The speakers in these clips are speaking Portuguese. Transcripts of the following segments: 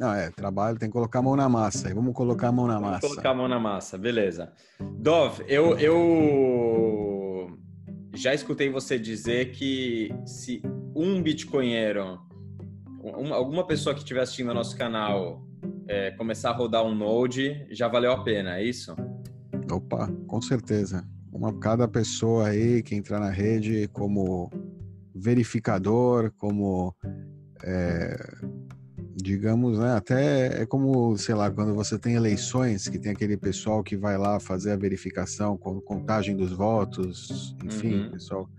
Não, é, trabalho, tem que colocar a mão na massa. Vamos colocar a mão na Vamos massa. colocar a mão na massa, beleza. Dov, eu, eu já escutei você dizer que se um bitcoinheiro, uma, alguma pessoa que estiver assistindo ao nosso canal, é, começar a rodar um node, já valeu a pena, é isso? Opa, com certeza. Uma cada pessoa aí que entrar na rede como verificador, como é, digamos, né, até é como, sei lá, quando você tem eleições, que tem aquele pessoal que vai lá fazer a verificação, com contagem dos votos, enfim, Uhum. pessoal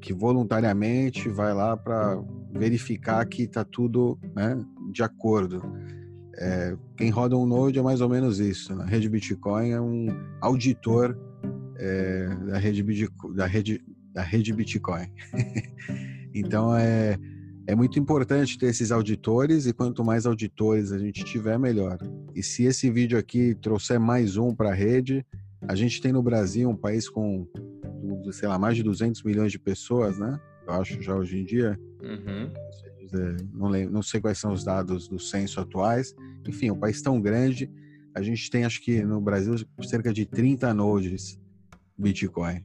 que voluntariamente vai lá para verificar que está tudo né, de acordo. É, quem roda um Node é mais ou menos isso. Na rede Bitcoin é um auditor é, da, rede, da, rede, da rede Bitcoin. então é, é muito importante ter esses auditores e quanto mais auditores a gente tiver, melhor. E se esse vídeo aqui trouxer mais um para a rede, a gente tem no Brasil um país com, sei lá, mais de 200 milhões de pessoas, né? Eu acho já hoje em dia. Uhum. Não lembro, não sei quais são os dados do censo atuais. Enfim, um país tão grande, a gente tem, acho que no Brasil, cerca de 30 nodes Bitcoin.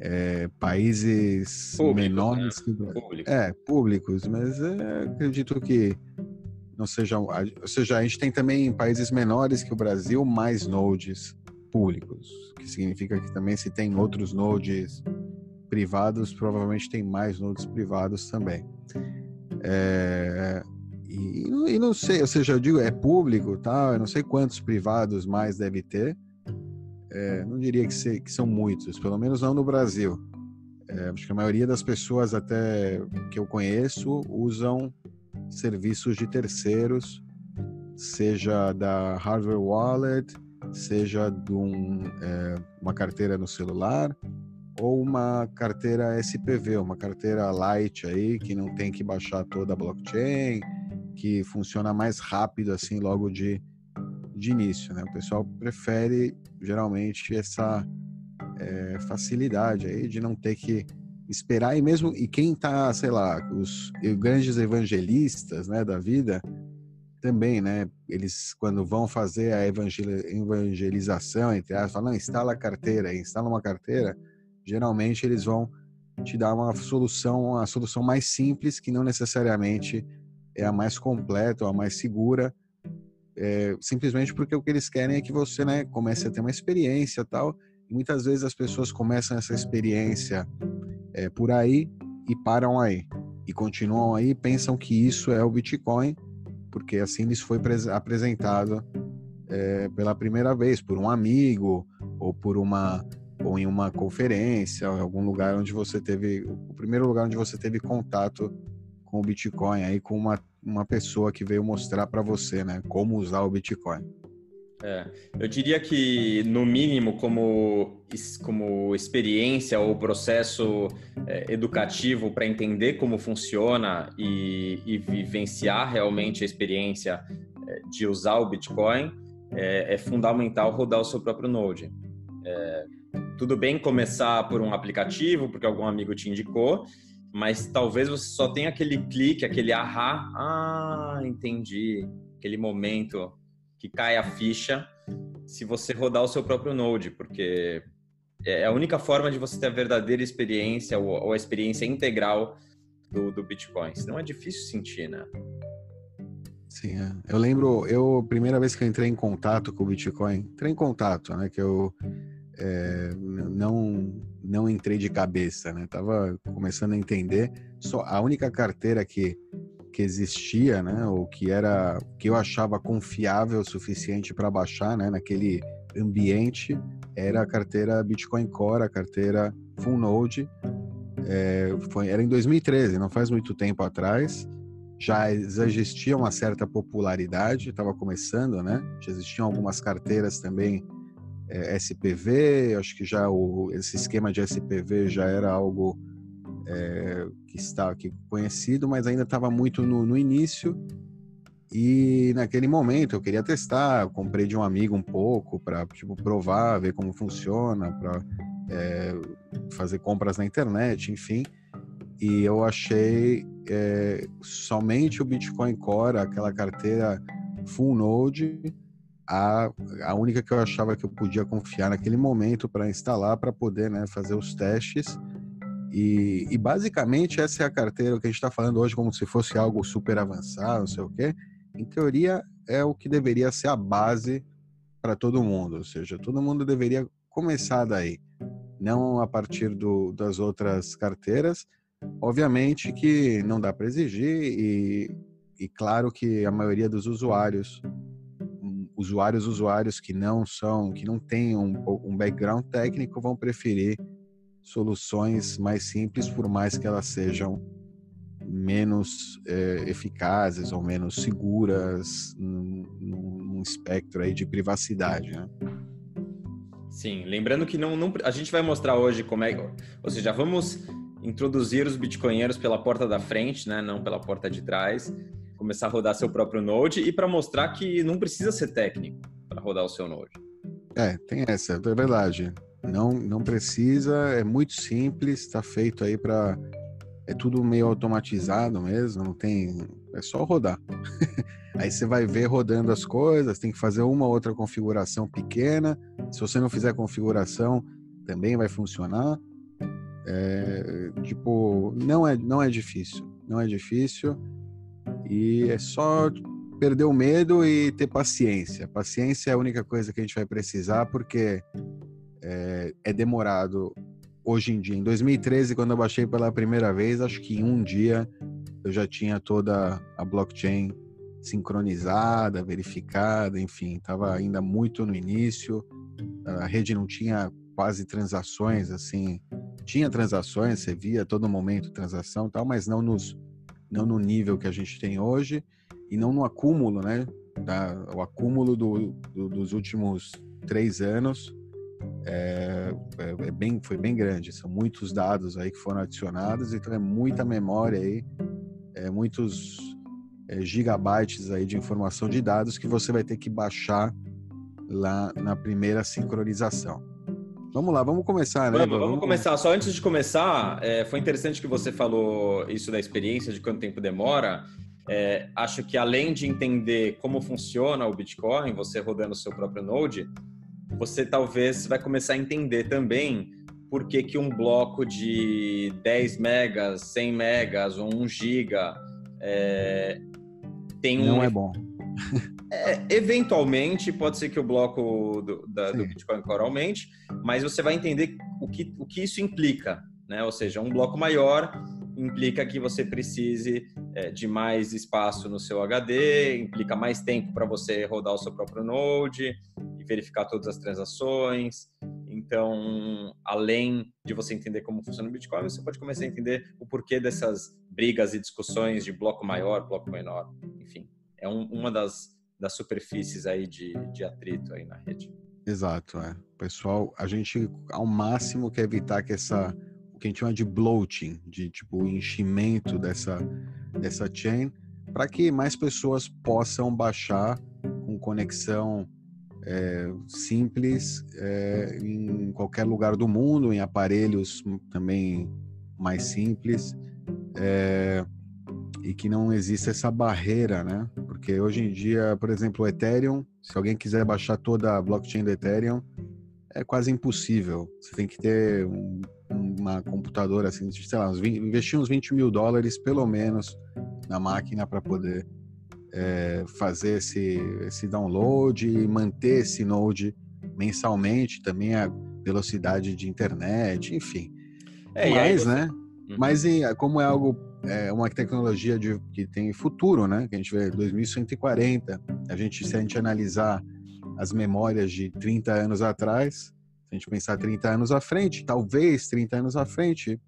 É, países Públicos, menores né? que o Brasil. Público. É, públicos, mas é, acredito que não sejam. Ou seja, a gente tem também países menores que o Brasil mais nodes públicos, que significa que também se tem outros nodes privados, provavelmente tem mais nodes privados também. É, e, e não sei, ou seja, eu digo, é público, tá? Eu não sei quantos privados mais deve ter. É, não diria que, se- que são muitos, pelo menos não no Brasil. É, acho que a maioria das pessoas até que eu conheço usam serviços de terceiros, seja da hardware wallet, seja de um, é, uma carteira no celular ou uma carteira SPV, uma carteira light aí que não tem que baixar toda a blockchain, que funciona mais rápido assim logo de, de início, né? O pessoal prefere geralmente essa é, facilidade aí de não ter que esperar e mesmo e quem tá, sei lá, os grandes evangelistas, né, da vida também, né, eles quando vão fazer a evangel- evangelização, entre aspas, falam, instala a carteira, instala uma carteira, geralmente eles vão te dar uma solução, a solução mais simples que não necessariamente é a mais completa ou a mais segura, é, simplesmente porque o que eles querem é que você, né, comece a ter uma experiência tal. E muitas vezes as pessoas começam essa experiência é, por aí e param aí e continuam aí, pensam que isso é o Bitcoin, porque assim lhes foi pres- apresentado é, pela primeira vez por um amigo ou por uma ou em uma conferência, ou em algum lugar onde você teve o primeiro lugar onde você teve contato com o Bitcoin aí com uma, uma pessoa que veio mostrar para você, né, como usar o Bitcoin. É, eu diria que, no mínimo, como, como experiência ou processo é, educativo para entender como funciona e, e vivenciar realmente a experiência é, de usar o Bitcoin, é, é fundamental rodar o seu próprio Node. É, tudo bem começar por um aplicativo, porque algum amigo te indicou, mas talvez você só tenha aquele clique, aquele ahá, ah, entendi, aquele momento que cai a ficha se você rodar o seu próprio Node, porque é a única forma de você ter a verdadeira experiência ou, a experiência integral do, do Bitcoin. Senão é difícil sentir, né? Sim, é. eu lembro, eu primeira vez que eu entrei em contato com o Bitcoin, entrei em contato, né, que eu é, não não entrei de cabeça, né, tava começando a entender. Só a única carteira que que existia, né, ou que era que eu achava confiável o suficiente para baixar, né, naquele ambiente, era a carteira Bitcoin Core, a carteira Full Node. É, foi, era em 2013, não faz muito tempo atrás já existia uma certa popularidade, estava começando, né? Já existiam algumas carteiras também é, SPV, acho que já o, esse esquema de SPV já era algo é, que está aqui conhecido, mas ainda estava muito no, no início. E naquele momento eu queria testar, eu comprei de um amigo um pouco para tipo, provar, ver como funciona, para fazer compras na internet, enfim. e eu achei é, somente o Bitcoin Core, aquela carteira full node, a, a única que eu achava que eu podia confiar naquele momento para instalar, para poder né, fazer os testes. E, e, basicamente essa é a carteira que a gente está falando hoje como se fosse algo super avançado, não sei o quê. Em teoria é o que deveria ser a base para todo mundo, ou seja, todo mundo deveria começar daí, não a partir do, das outras carteiras. Obviamente que não dá para exigir e, e claro que a maioria dos usuários usuários usuários que não são que não têm um, um background técnico vão preferir soluções mais simples por mais que elas sejam menos é, eficazes ou menos seguras num, num, espectro aí de privacidade, né? Sim, lembrando que não, não, a gente vai mostrar hoje como é, ou seja, vamos introduzir os bitcoinheiros pela porta da frente, né, não pela porta de trás, começar a rodar seu próprio node e para mostrar que não precisa ser técnico para rodar o seu node. É, tem essa, é verdade. Não, não precisa, é muito simples, está feito aí para é tudo meio automatizado mesmo, não tem, é só rodar. aí você vai ver rodando as coisas, tem que fazer uma outra configuração pequena. Se você não fizer configuração, também vai funcionar. É, tipo, não é, não é difícil, não é difícil e é só perder o medo e ter paciência. Paciência é a única coisa que a gente vai precisar porque é, é demorado hoje em dia. Em 2013, quando eu baixei pela primeira vez, acho que em um dia eu já tinha toda a blockchain sincronizada, verificada, enfim, estava ainda muito no início. A rede não tinha quase transações, assim, tinha transações, você via a todo momento transação, tal, mas não nos não no nível que a gente tem hoje e não no acúmulo, né? Da, o acúmulo do, do, dos últimos três anos é, é, é, bem, foi bem grande. São muitos dados aí que foram adicionados, então é muita memória aí, é, muitos é, gigabytes aí de informação de dados que você vai ter que baixar lá na primeira sincronização. Vamos lá, vamos começar, né? Vamos, vamos começar. Só antes de começar, é, foi interessante que você falou isso da experiência, de quanto tempo demora. É, acho que além de entender como funciona o Bitcoin, você rodando o seu próprio Node, você talvez vai começar a entender também por que, que um bloco de 10 megas, 100 megas ou 1 giga é, tem um... Não é bom. É, eventualmente, pode ser que o bloco do, da, do Bitcoin Core aumente, mas você vai entender o que, o que isso implica, né? Ou seja, um bloco maior implica que você precise é, de mais espaço no seu HD, implica mais tempo para você rodar o seu próprio Node e verificar todas as transações. Então, além de você entender como funciona o Bitcoin, você pode começar a entender o porquê dessas brigas e discussões de bloco maior, bloco menor, enfim. É um, uma das das superfícies aí de, de atrito aí na rede. Exato, é. Pessoal, a gente ao máximo quer evitar que essa o que a gente chama de bloating, de tipo enchimento dessa dessa chain, para que mais pessoas possam baixar com conexão é, simples é, em qualquer lugar do mundo, em aparelhos também mais simples. É, e que não exista essa barreira, né? Porque hoje em dia, por exemplo, o Ethereum, se alguém quiser baixar toda a blockchain do Ethereum, é quase impossível. Você tem que ter um, uma computadora assim, sei lá, uns 20, investir uns 20 mil dólares pelo menos na máquina para poder é, fazer esse, esse download e manter esse node mensalmente, também a velocidade de internet, enfim. É, Mas, né? Uhum. Mas como é algo é uma tecnologia de, que tem futuro, né? Que a gente vê 2140. A gente, se a gente analisar as memórias de 30 anos atrás, se a gente pensar 30 anos à frente, talvez 30 anos à frente,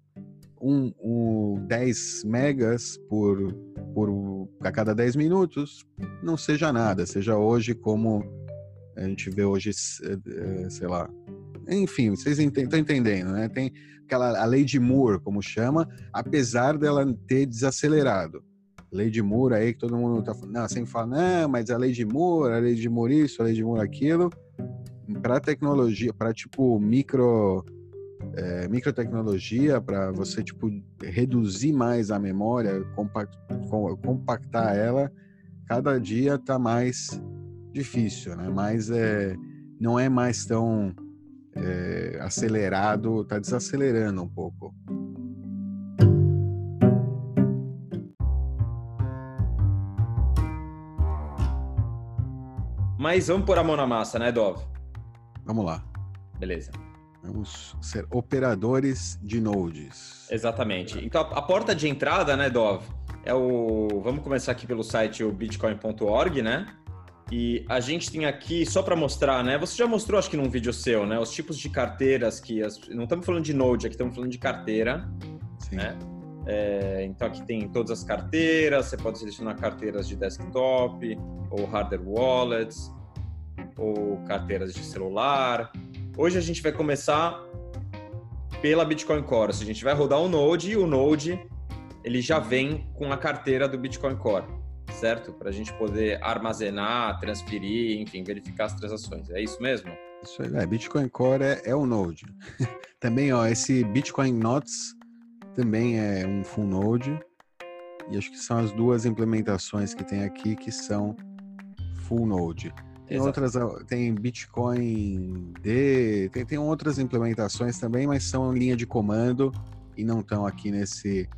um, um 10 megas por, por a cada 10 minutos não seja nada, seja hoje como a gente vê hoje, é, sei lá, enfim, vocês estão entendendo, né? Tem aquela a lei de Moore, como chama, apesar dela ter desacelerado. Lei de Moore aí que todo mundo tá falando, não, sempre fala, não, mas a lei de Moore, a lei de Moore isso, a lei de Moore aquilo. Para tecnologia, para tipo micro é, microtecnologia para você tipo reduzir mais a memória, compact, compactar ela, cada dia está mais difícil, né? Mas é, não é mais tão é, acelerado, está desacelerando um pouco. Mas vamos pôr a mão na massa, né, Dov? Vamos lá. Beleza. Vamos ser operadores de nodes. Exatamente. Então, a porta de entrada, né, Dov, é o. Vamos começar aqui pelo site o bitcoin.org, né? E a gente tem aqui, só para mostrar, né? Você já mostrou, acho que num vídeo seu, né? Os tipos de carteiras que. As... Não estamos falando de node, aqui estamos falando de carteira. Sim. Né? É, então aqui tem todas as carteiras, você pode selecionar carteiras de desktop, ou hardware wallets, ou carteiras de celular. Hoje a gente vai começar pela Bitcoin Core. A gente vai rodar o Node e o Node ele já vem com a carteira do Bitcoin Core, certo? Para a gente poder armazenar, transferir, enfim, verificar as transações. É isso mesmo? Isso aí, é. Bitcoin Core é, é o Node. Também, ó, esse Bitcoin Notes também é um full node. E acho que são as duas implementações que tem aqui que são full node. Tem Exato. outras, tem Bitcoin D, tem, tem outras implementações também, mas são linha de comando e não estão aqui nesse,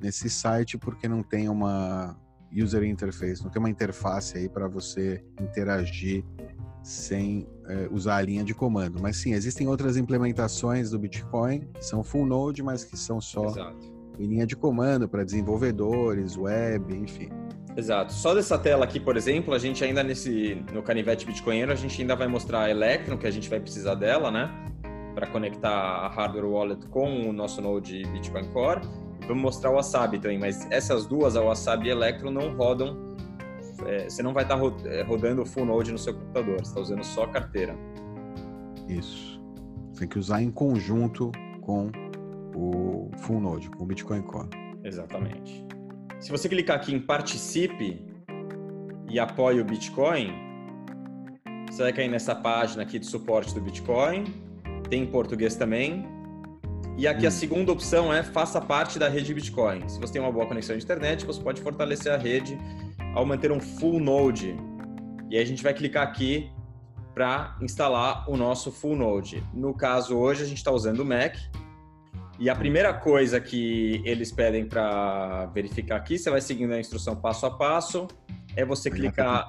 nesse site porque não tem uma user interface, não tem uma interface aí para você interagir sem é, usar a linha de comando. Mas sim, existem outras implementações do Bitcoin que são full node, mas que são só Exato. em linha de comando para desenvolvedores, web, enfim. Exato. Só dessa tela aqui, por exemplo, a gente ainda nesse no canivete bitcoinheiro, a gente ainda vai mostrar a Electron, que a gente vai precisar dela, né? Para conectar a hardware wallet com o nosso node Bitcoin Core. Vamos mostrar o Wasabi também, mas essas duas, a Wasabi e a Electron, não rodam é, você não vai estar tá é, rodando o full node no seu computador, você está usando só a carteira. Isso. Você tem que usar em conjunto com o full node, com o Bitcoin Core. Exatamente. Se você clicar aqui em participe e apoie o Bitcoin, você vai cair nessa página aqui de suporte do Bitcoin. Tem em português também. E aqui hum. a segunda opção é faça parte da rede Bitcoin. Se você tem uma boa conexão de internet, você pode fortalecer a rede ao manter um full node. E aí a gente vai clicar aqui para instalar o nosso full node. No caso, hoje a gente está usando o Mac. E a primeira coisa que eles pedem para verificar aqui, você vai seguindo a instrução passo a passo, é você clicar.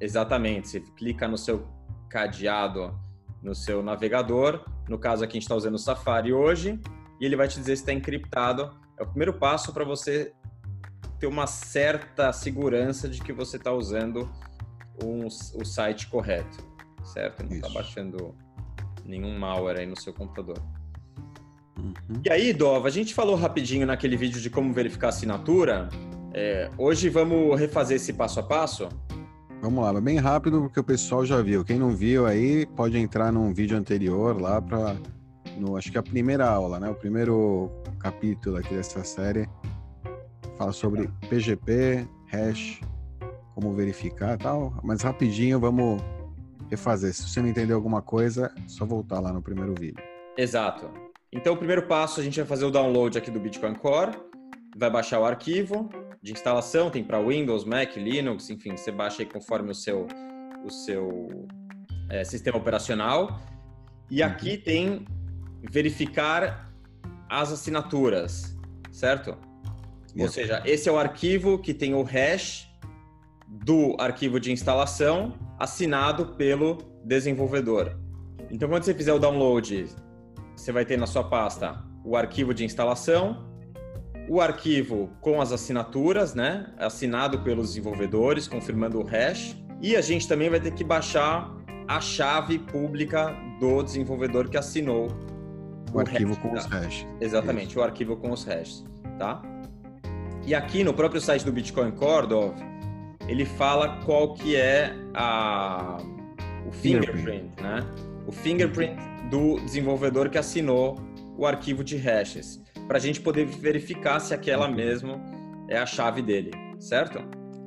Exatamente, você clica no seu cadeado, no seu navegador. No caso aqui a gente está usando o Safari hoje, e ele vai te dizer se está encriptado. É o primeiro passo para você ter uma certa segurança de que você está usando um, o site correto, certo? Não está baixando nenhum malware aí no seu computador. Uhum. E aí, Dova, a gente falou rapidinho naquele vídeo de como verificar assinatura. É, hoje vamos refazer esse passo a passo? Vamos lá, bem rápido porque o pessoal já viu. Quem não viu aí pode entrar num vídeo anterior lá para acho que é a primeira aula, né? O primeiro capítulo aqui dessa série Fala sobre PGP, hash, como verificar e tal. Mas rapidinho vamos refazer. Se você não entendeu alguma coisa, é só voltar lá no primeiro vídeo. Exato. Então, o primeiro passo, a gente vai fazer o download aqui do Bitcoin Core, vai baixar o arquivo de instalação, tem para Windows, Mac, Linux, enfim, você baixa aí conforme o seu, o seu é, sistema operacional. E uhum. aqui tem verificar as assinaturas, certo? Ou seja, esse é o arquivo que tem o hash do arquivo de instalação assinado pelo desenvolvedor. Então, quando você fizer o download, você vai ter na sua pasta o arquivo de instalação, o arquivo com as assinaturas, né, assinado pelos desenvolvedores, confirmando o hash, e a gente também vai ter que baixar a chave pública do desenvolvedor que assinou o, o arquivo hash, com tá? os hashes. Exatamente, Isso. o arquivo com os hashes, tá? E aqui no próprio site do Bitcoin Cordov, ele fala qual que é a, o fingerprint, né? O fingerprint do desenvolvedor que assinou o arquivo de hashes, para a gente poder verificar se aquela mesmo é a chave dele, certo?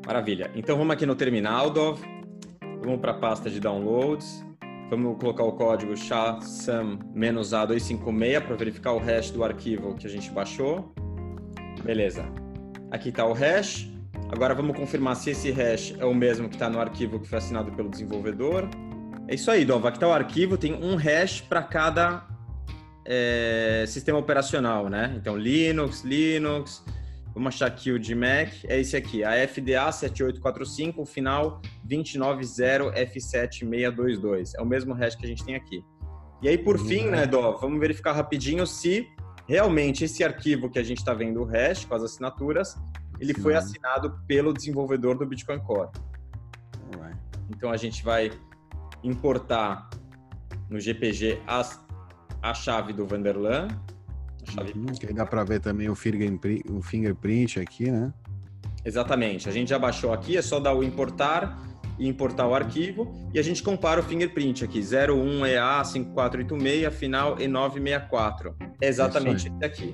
Maravilha. Então vamos aqui no terminal, Dov. Vamos para a pasta de downloads. Vamos colocar o código SHA-SUM-A256 para verificar o hash do arquivo que a gente baixou. Beleza. Aqui está o hash. Agora vamos confirmar se esse hash é o mesmo que está no arquivo que foi assinado pelo desenvolvedor. É isso aí, Dova. Aqui está o arquivo, tem um hash para cada é, sistema operacional, né? Então, Linux, Linux. Vamos achar aqui o de Mac. É esse aqui, a FDA 7845, o final 290F7622. É o mesmo hash que a gente tem aqui. E aí, por uhum. fim, né, Dó, vamos verificar rapidinho se realmente esse arquivo que a gente está vendo, o hash, com as assinaturas, ele Sim. foi assinado pelo desenvolvedor do Bitcoin Core. Então, a gente vai importar no GPG as a chave do Vanderlan. Chave... Uhum, que dá para ver também o fingerprint, o fingerprint aqui, né? Exatamente. A gente já baixou aqui, é só dar o importar e importar o arquivo e a gente compara o fingerprint aqui, 01EA5486, final E964. É exatamente esse aqui.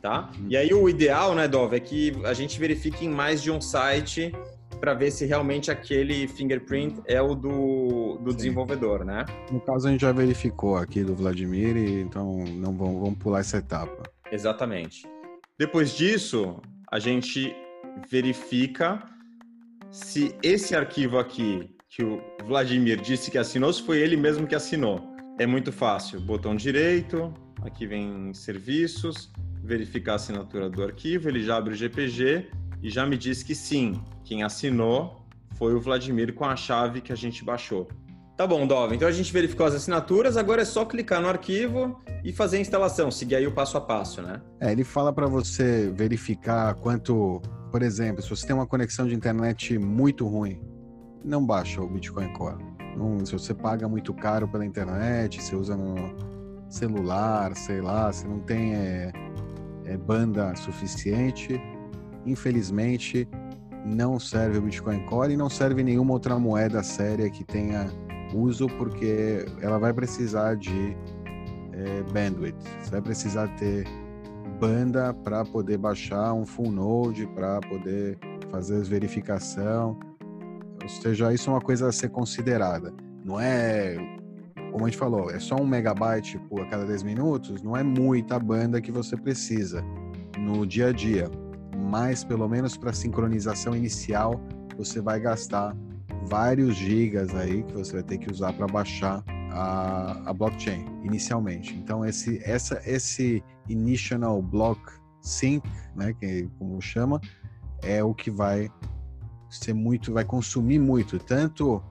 Tá? Uhum. E aí o ideal, né, Dov, é que a gente verifique em mais de um site para ver se realmente aquele fingerprint é o do, do desenvolvedor, né? No caso, a gente já verificou aqui do Vladimir, então não vamos, vamos pular essa etapa. Exatamente. Depois disso, a gente verifica se esse arquivo aqui que o Vladimir disse que assinou, se foi ele mesmo que assinou. É muito fácil. Botão direito, aqui vem serviços, verificar a assinatura do arquivo, ele já abre o GPG e já me disse que sim, quem assinou foi o Vladimir com a chave que a gente baixou. Tá bom, Dov. Então a gente verificou as assinaturas, agora é só clicar no arquivo e fazer a instalação, seguir aí o passo a passo, né? É, ele fala para você verificar quanto, por exemplo, se você tem uma conexão de internet muito ruim, não baixa o Bitcoin Core. Não, se você paga muito caro pela internet, você usa no celular, sei lá, se não tem é, é, banda suficiente, infelizmente não serve o Bitcoin Core e não serve nenhuma outra moeda séria que tenha uso, porque ela vai precisar de é, bandwidth. Você vai precisar ter banda para poder baixar um full node, para poder fazer verificação. Ou seja, isso é uma coisa a ser considerada. Não é, como a gente falou, é só um megabyte por a cada 10 minutos, não é muita banda que você precisa no dia a dia mas pelo menos para sincronização inicial você vai gastar vários gigas aí que você vai ter que usar para baixar a, a, blockchain inicialmente. Então esse essa esse initial block sync, né, que como chama, é o que vai ser muito, vai consumir muito tanto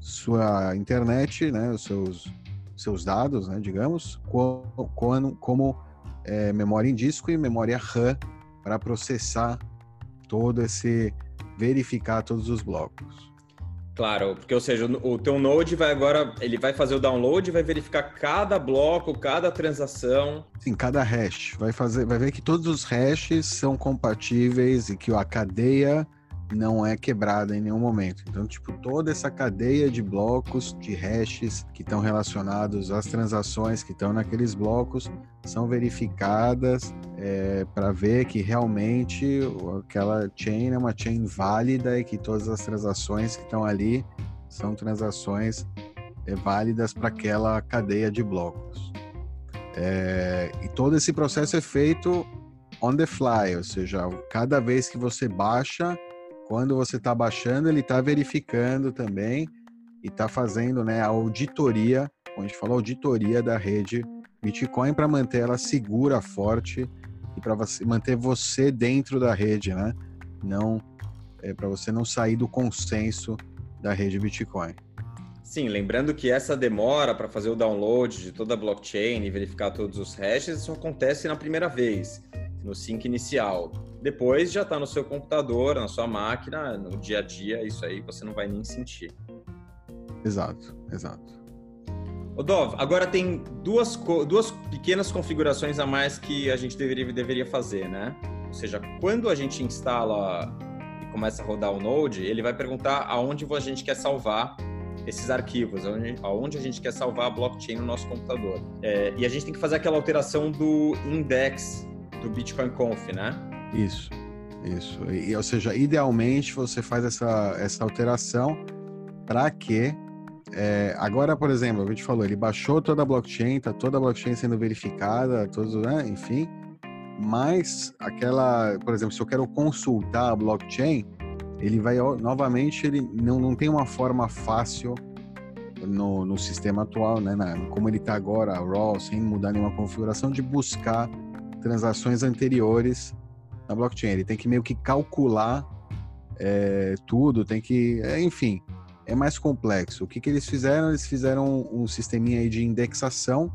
sua internet, né, os seus seus dados, né, digamos, como, como é, memória em disco e memória RAM para processar todo esse verificar todos os blocos. Claro, porque ou seja, o teu node vai agora, ele vai fazer o download, vai verificar cada bloco, cada transação. Sim, cada hash. Vai fazer, vai ver que todos os hashes são compatíveis e que a cadeia não é quebrada em nenhum momento. Então, tipo, toda essa cadeia de blocos, de hashes que estão relacionados às transações que estão naqueles blocos são verificadas é, para ver que realmente aquela chain é uma chain válida e que todas as transações que estão ali são transações é, válidas para aquela cadeia de blocos. É, e todo esse processo é feito on the fly, ou seja, cada vez que você baixa quando você está baixando, ele está verificando também e está fazendo né, a auditoria, a gente falou, auditoria da rede Bitcoin para manter ela segura, forte e para manter você dentro da rede, né? Não é, para você não sair do consenso da rede Bitcoin. Sim, lembrando que essa demora para fazer o download de toda a blockchain e verificar todos os hashes, isso acontece na primeira vez no sync inicial. Depois já está no seu computador, na sua máquina, no dia a dia, isso aí você não vai nem sentir. Exato, exato. O Dov, agora tem duas, duas pequenas configurações a mais que a gente deveria, deveria fazer, né? Ou seja, quando a gente instala e começa a rodar o Node, ele vai perguntar aonde a gente quer salvar esses arquivos, aonde, aonde a gente quer salvar a blockchain no nosso computador. É, e a gente tem que fazer aquela alteração do index do Bitcoin Conf, né? Isso, isso. E, ou seja, idealmente você faz essa, essa alteração para que É, agora, por exemplo, a gente falou, ele baixou toda a blockchain, tá toda a blockchain sendo verificada, todos, né, enfim. Mas aquela, por exemplo, se eu quero consultar a blockchain, ele vai novamente, ele não, não tem uma forma fácil no, no sistema atual, né, na, como ele está agora, raw, sem mudar nenhuma configuração, de buscar transações anteriores na blockchain. Ele tem que meio que calcular é, tudo, tem que, é, enfim, é mais complexo. O que, que eles fizeram? Eles fizeram um sisteminha aí de indexação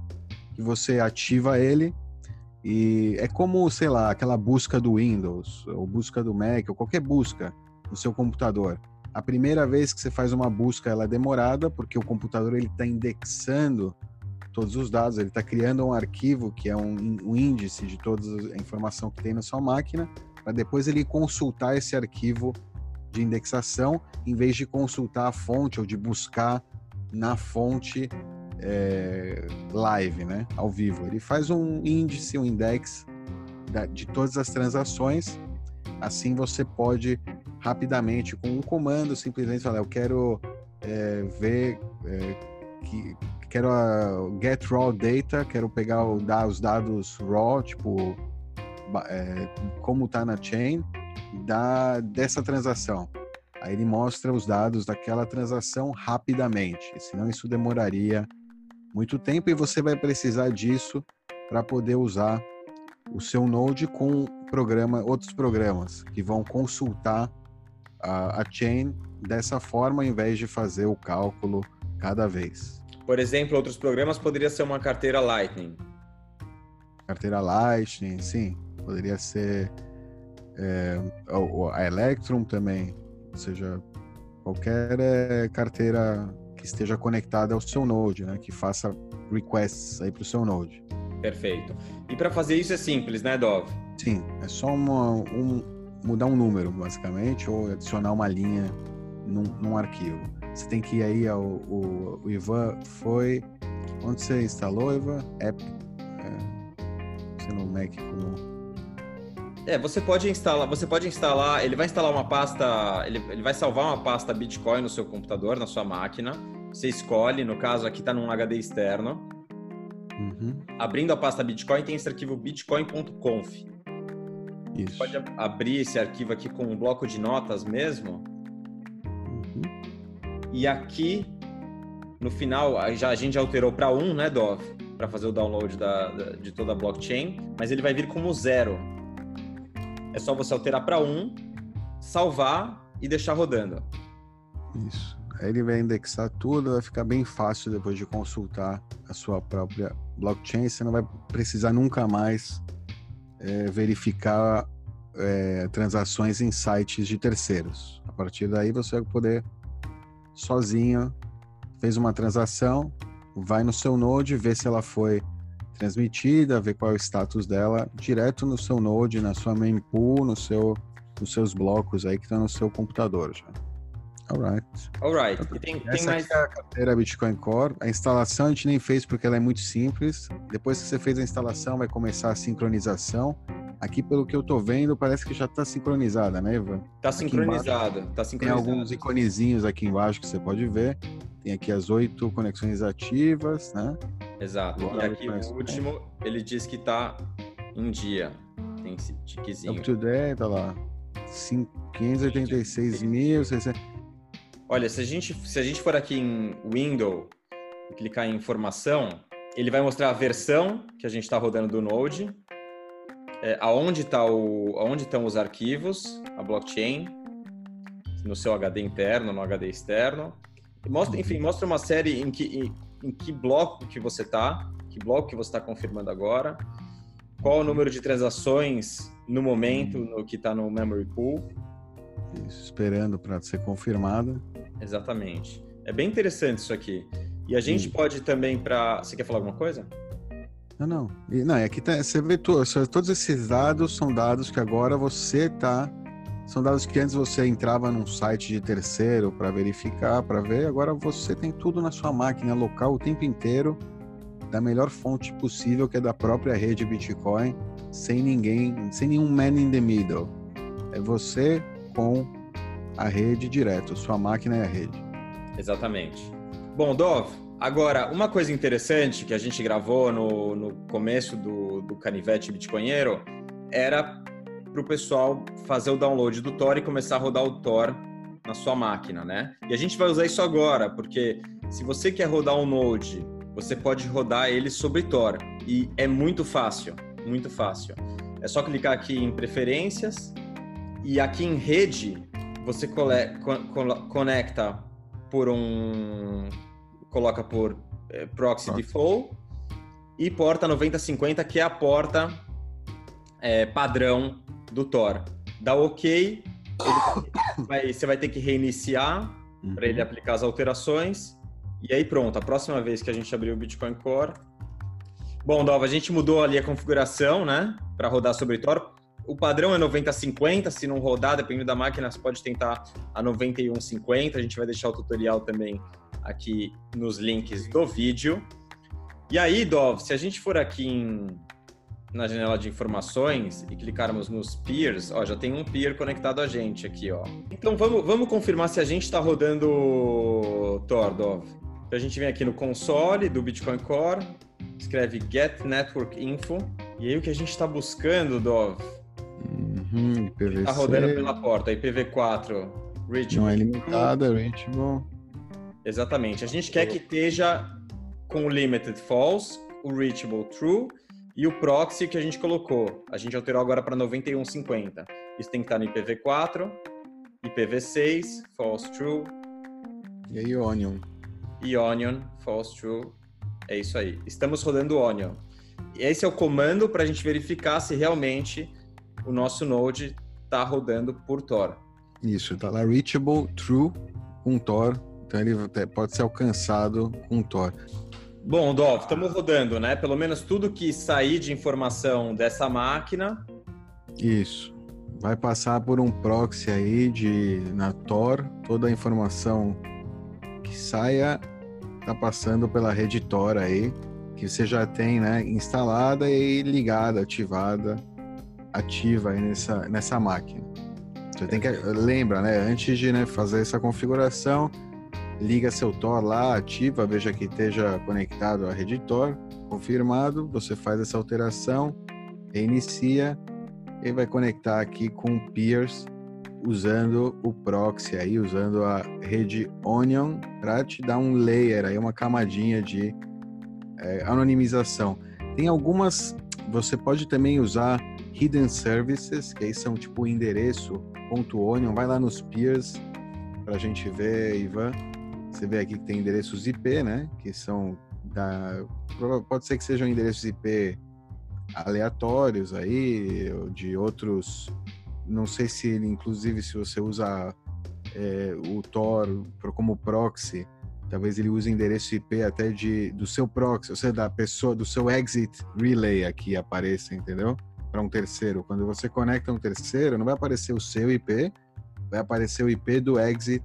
que você ativa ele e é como, sei lá, aquela busca do Windows, ou busca do Mac, ou qualquer busca no seu computador. A primeira vez que você faz uma busca, ela é demorada, porque o computador ele está indexando todos os dados, ele está criando um arquivo que é um, um índice de toda a informação que tem na sua máquina, para depois ele consultar esse arquivo de indexação, em vez de consultar a fonte ou de buscar na fonte é, live, né, ao vivo. Ele faz um índice, um index de todas as transações. Assim você pode rapidamente, com um comando, simplesmente falar: eu quero é, ver é, que quero a get raw data, quero pegar o, dar os dados raw, tipo é, como está na chain da dessa transação. Aí ele mostra os dados daquela transação rapidamente, senão isso demoraria muito tempo e você vai precisar disso para poder usar o seu Node com programa, outros programas que vão consultar a, a chain dessa forma, ao invés de fazer o cálculo cada vez. Por exemplo, outros programas poderia ser uma carteira Lightning. Carteira Lightning, sim. Poderia ser é, a Electrum também, ou seja, qualquer é, carteira que esteja conectada ao seu Node, né, que faça requests aí para o seu Node. Perfeito. E para fazer isso é simples, né, Dov? Sim, é só uma, um, mudar um número, basicamente, ou adicionar uma linha num, num arquivo. Você tem que ir aí ao o, o Ivan foi. Onde você instalou, Ivan? App. É, você no Mac como. É, você pode instalar, você pode instalar, ele vai instalar uma pasta, ele, ele vai salvar uma pasta Bitcoin no seu computador, na sua máquina. Você escolhe, no caso aqui está num HD externo. Uhum. Abrindo a pasta Bitcoin tem esse arquivo bitcoin.conf. Isso. Pode abrir esse arquivo aqui com um bloco de notas mesmo. E aqui, no final, já, a gente já alterou para 1, um, né, Dov? Para fazer o download da, da, de toda a blockchain, mas ele vai vir como zero. É só você alterar para 1, um, salvar e deixar rodando. Isso. Aí ele vai indexar tudo, vai ficar bem fácil depois de consultar a sua própria blockchain. Você não vai precisar nunca mais é, verificar é, transações em sites de terceiros. A partir daí você vai poder sozinho fez uma transação, vai no seu Node, vê se ela foi transmitida, ver qual é o status dela, direto no seu Node, na sua mempool, no seu, nos seus blocos aí que estão no seu computador já. Alright. Alright. E tem, Essa tem mais... é a carteira Bitcoin Core. A instalação a gente nem fez porque ela é muito simples. Depois que você fez a instalação, vai começar a sincronização. Aqui, pelo que eu tô vendo, parece que já tá sincronizada, né, Ivan? Tá sincronizada, tá sincronizada. Tem alguns iconezinhos aqui embaixo que você pode ver. Tem aqui as oito conexões ativas, né? Exato. Agora e aqui o último, ele diz que tá em dia. Tem esse tiquezinho. Up to date, tá lá. 586.600. Olha, se a gente, se a gente for aqui em Window e clicar em informação, ele vai mostrar a versão que a gente está rodando do Node, é, aonde, tá o, aonde estão os arquivos, a blockchain, no seu HD interno, no HD externo. Mostra, enfim, mostra uma série em que, em, em que bloco que você está, que bloco que você está confirmando agora, qual o número de transações no momento no que está no memory pool. Isso, esperando para ser confirmada. Exatamente. É bem interessante isso aqui. E a gente Sim. pode também para. Você quer falar alguma coisa? Não, não. E, não, é que tá, você vê to, todos esses dados são dados que agora você tá. São dados que antes você entrava num site de terceiro para verificar, para ver. Agora você tem tudo na sua máquina local o tempo inteiro, da melhor fonte possível, que é da própria rede Bitcoin, sem ninguém, sem nenhum man in the middle. É você com a rede direto, sua máquina é a rede. Exatamente. Bom, Dov, agora, uma coisa interessante que a gente gravou no, no começo do, do Canivete Bitcoinheiro era para o pessoal fazer o download do Tor e começar a rodar o Tor na sua máquina, né? E a gente vai usar isso agora, porque se você quer rodar um Node, você pode rodar ele sobre Tor. E é muito fácil, muito fácil. É só clicar aqui em Preferências e aqui em Rede você conecta por um... coloca por eh, Proxy Default e porta 9050, que é a porta é, padrão do Tor. Dá OK, vai, você vai ter que reiniciar uhum. para ele aplicar as alterações. E aí pronto, a próxima vez que a gente abrir o Bitcoin Core. Bom, Dova, a gente mudou ali a configuração, né? Para rodar sobre Tor. O padrão é 9050, se não rodar, dependendo da máquina, você pode tentar a 9150. A gente vai deixar o tutorial também aqui nos links do vídeo. E aí, Dov, se a gente for aqui em na janela de informações e clicarmos nos peers, ó, já tem um peer conectado a gente aqui, ó. Então vamos, vamos confirmar se a gente está rodando Tordov. Então a gente vem aqui no console do Bitcoin Core, escreve get network info e aí o que a gente está buscando, Dov? Uhum, IPv6. Está rodando pela porta, IPv4 reachable. Não é limitada, reachable. Exatamente. A gente quer que esteja com o limited false, o reachable true e o proxy que a gente colocou, a gente alterou agora para 9150. Isso tem que estar no IPv4, IPv6, false true. E aí Onion. E Onion, false true. É isso aí. Estamos rodando Onion. E esse é o comando para a gente verificar se realmente o nosso Node está rodando por Tor. Isso, está lá reachable true com Tor. Então ele pode ser alcançado com Tor. Bom, Dov, estamos rodando, né? Pelo menos tudo que sair de informação dessa máquina. Isso. Vai passar por um proxy aí de na Tor, toda a informação que saia tá passando pela rede Tor aí, que você já tem, né, instalada e ligada, ativada, ativa aí nessa nessa máquina. Você tem que lembra, né, antes de né, fazer essa configuração, liga seu Tor lá, ativa, veja que esteja conectado à rede Tor, confirmado, você faz essa alteração, reinicia e vai conectar aqui com o Peers usando o proxy aí, usando a rede Onion para te dar um layer aí, uma camadinha de é, anonimização. Tem algumas, você pode também usar hidden services, que aí são tipo endereço .onion, vai lá nos peers para a gente ver, Ivan. Você vê aqui que tem endereços IP, né? Que são da. Pode ser que sejam endereços IP aleatórios aí, de outros. Não sei se, inclusive, se você usa é, o Tor como proxy, talvez ele use endereço IP até de, do seu proxy, ou seja, da pessoa, do seu exit relay aqui apareça, entendeu? Para um terceiro. Quando você conecta um terceiro, não vai aparecer o seu IP, vai aparecer o IP do exit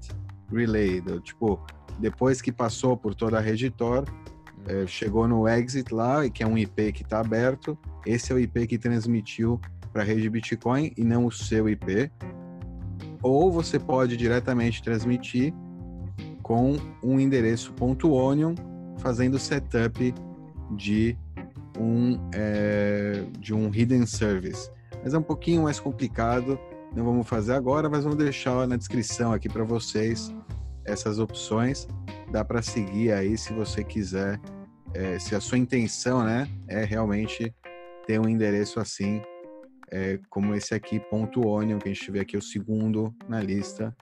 relay. Do, tipo, depois que passou por toda a rede Tor, é, chegou no exit lá, que é um IP que está aberto. Esse é o IP que transmitiu para a rede Bitcoin e não o seu IP. Ou você pode diretamente transmitir com um endereço .onion, fazendo setup de um é, de um hidden service. Mas é um pouquinho mais complicado. Não vamos fazer agora, mas vamos deixar na descrição aqui para vocês essas opções. Dá para seguir aí se você quiser, é, se a sua intenção né, é realmente ter um endereço assim, é, como esse aqui, ponto .onion, que a gente vê aqui o segundo na lista,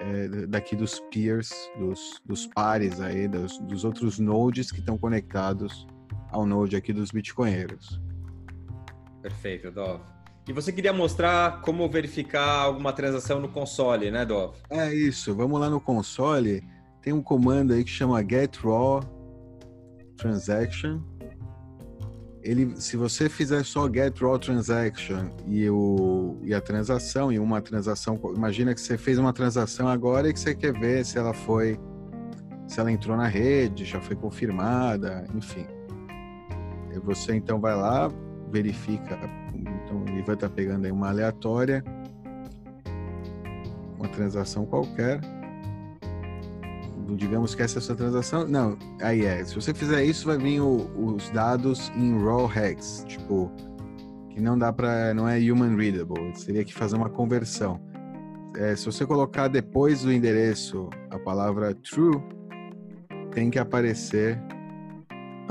é, daqui dos peers, dos, dos pares aí, dos, dos outros nodes que estão conectados ao node aqui dos bitcoinheiros. Perfeito, Dov. E você queria mostrar como verificar alguma transação no console, né, Dov? É isso. Vamos lá no console. Tem um comando aí que chama get raw transaction. Ele, se você fizer só get raw transaction e, o, e a transação e uma transação, imagina que você fez uma transação agora e que você quer ver se ela foi, se ela entrou na rede, já foi confirmada, enfim. Você então vai lá, verifica então ele vai estar pegando aí uma aleatória, uma transação qualquer, digamos que essa é a sua transação. Não, aí é. Se você fizer isso, vai vir o, os dados em raw hex, tipo, que não dá para, não é human readable. Seria que fazer uma conversão. É, se você colocar depois do endereço a palavra true, tem que aparecer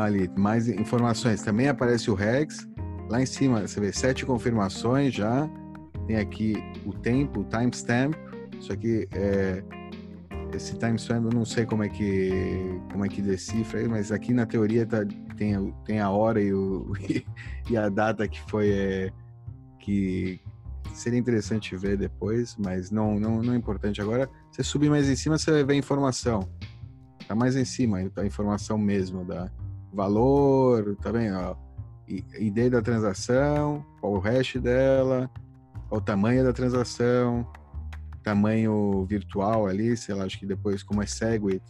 ali mais informações. Também aparece o hex. Lá em cima você vê sete confirmações já. Tem aqui o tempo, o timestamp. Isso aqui é esse timestamp eu não sei como é que como é que decifra, mas aqui na teoria tá, tem, tem a hora e, o, e a data que foi é, que seria interessante ver depois, mas não, não, não é importante agora. Você subir mais em cima, você ver a informação. Tá mais em cima, a informação mesmo da valor, tá vendo? ID da transação, qual o hash dela, qual o tamanho da transação, tamanho virtual ali, sei lá, acho que depois, como é Segwit,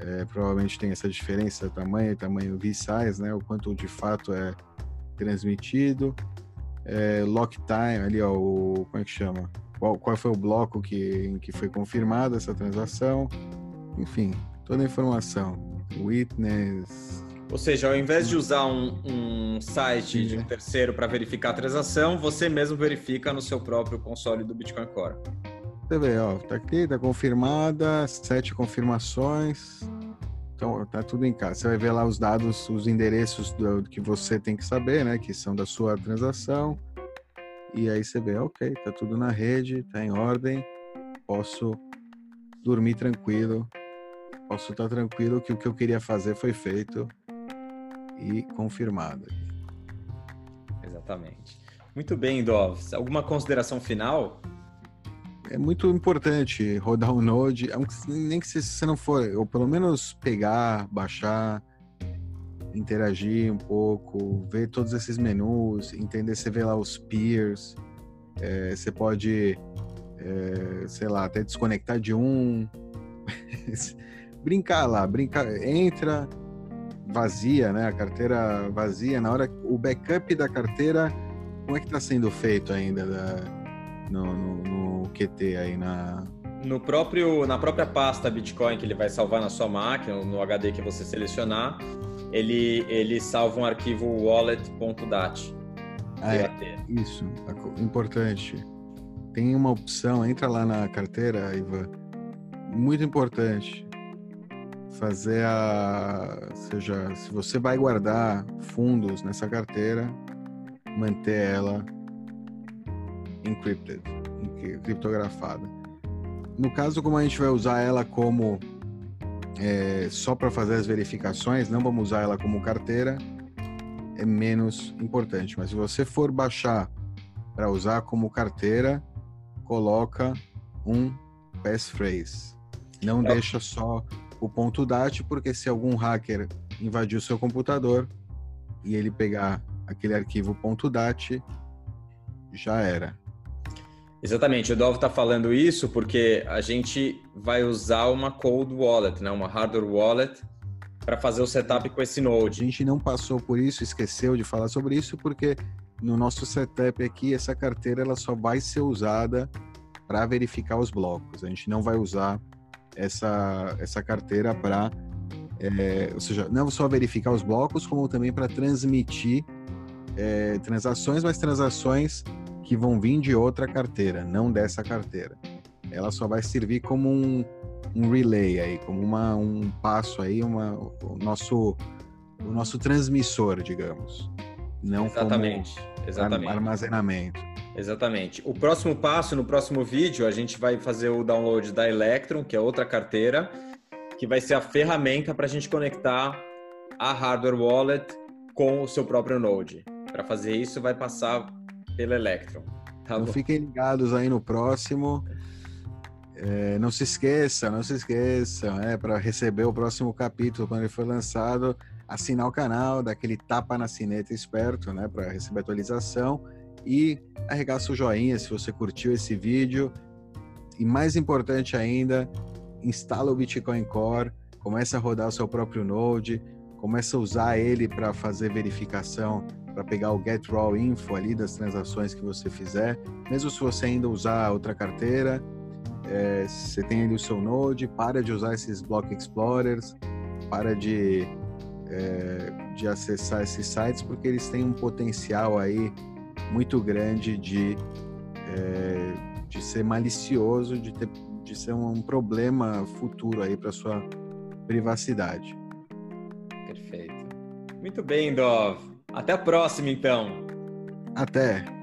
é, provavelmente tem essa diferença, tamanho, tamanho V-size, né? O quanto de fato é transmitido. É, lock time, ali, ó, o, como é que chama? Qual, qual foi o bloco que, em que foi confirmada essa transação? Enfim, toda a informação. Witness. Ou seja, ao invés de usar um, um site de um terceiro para verificar a transação, você mesmo verifica no seu próprio console do Bitcoin Core. Você vê, ó, tá aqui, tá confirmada, sete confirmações. Então, tá tudo em casa. Você vai ver lá os dados, os endereços do, que você tem que saber, né? Que são da sua transação. E aí você vê, ok, tá tudo na rede, tá em ordem. Posso dormir tranquilo. Posso estar tranquilo que o que eu queria fazer foi feito e confirmado. Exatamente. Muito bem, Dovs. Alguma consideração final? é muito importante rodar um Node, nem que você não for, ou pelo menos pegar, baixar, interagir um pouco, ver todos esses menus, entender, você vê lá os peers, é, você pode, é, sei lá, até desconectar de um, brincar lá, brincar, entra, vazia, né, a carteira vazia, na hora, o backup da carteira, como é que está sendo feito ainda da no, no, no QT aí na. No próprio, na própria pasta Bitcoin que ele vai salvar na sua máquina, no HD que você selecionar, ele, ele salva um arquivo wallet.dat. Ah, é, isso, importante. Tem uma opção, entra lá na carteira, Ivan, muito importante. Fazer a. Seja, se você vai guardar fundos nessa carteira, manter ela encrypted, criptografada. No caso, como a gente vai usar ela como é, só para fazer as verificações, não vamos usar ela como carteira, é menos importante. Mas se você for baixar para usar como carteira, coloca um passphrase. Não é. deixa só o ponto .dat, porque se algum hacker invadir o seu computador e ele pegar aquele arquivo .dat, já era. Exatamente, o Dolph está falando isso porque a gente vai usar uma cold wallet, né? uma hardware wallet, para fazer o setup com esse node. A gente não passou por isso, esqueceu de falar sobre isso, porque no nosso setup aqui, essa carteira ela só vai ser usada para verificar os blocos. A gente não vai usar essa, essa carteira para, é, ou seja, não só verificar os blocos, como também para transmitir é, transações, mas transações que vão vir de outra carteira, não dessa carteira. Ela só vai servir como um, um relay aí, como uma, um passo aí, uma, o nosso o nosso transmissor, digamos. Não exatamente, exatamente. armazenamento. Exatamente. O próximo passo, no próximo vídeo, a gente vai fazer o download da Electron, que é outra carteira, que vai ser a ferramenta para a gente conectar a hardware wallet com o seu próprio Node. Para fazer isso, vai passar pelo Electron. Tá então fiquem ligados aí no próximo. É, não se esqueça, não se esqueçam, é, para receber o próximo capítulo quando ele for lançado, assinar o canal, dar aquele tapa na sineta esperto, né, para receber atualização e arregaça o joinha se você curtiu esse vídeo. E mais importante ainda, instala o Bitcoin Core, começa a rodar o seu próprio Node, começa a usar ele para fazer verificação para pegar o Get Raw Info ali das transações que você fizer, mesmo se você ainda usar outra carteira, é, você tem ali o seu Node, para de usar esses Block Explorers, para de, é, de acessar esses sites, porque eles têm um potencial aí muito grande de, é, de ser malicioso, de, ter, de ser um problema futuro aí para sua privacidade. Perfeito. Muito bem, Dov. Até a próxima, então. Até.